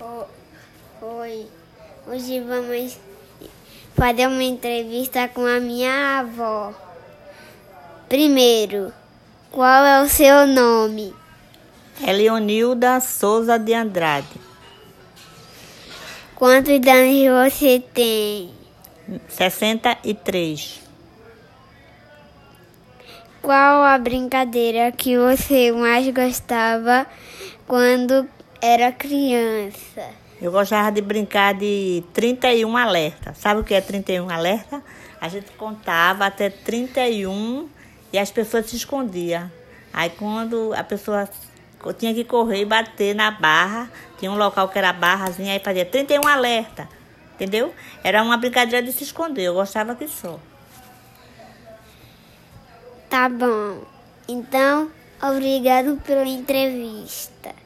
Oi. Hoje vamos fazer uma entrevista com a minha avó. Primeiro, qual é o seu nome? É Leonilda Souza de Andrade. Quantos anos você tem? 63. Qual a brincadeira que você mais gostava quando era criança? Eu gostava de brincar de 31 alerta. Sabe o que é 31 alerta? A gente contava até 31 e as pessoas se escondiam. Aí quando a pessoa tinha que correr e bater na barra, tinha um local que era barrazinha, aí fazia 31 alerta. Entendeu? Era uma brincadeira de se esconder. Eu gostava que só. Tá bom. Então, obrigado pela entrevista.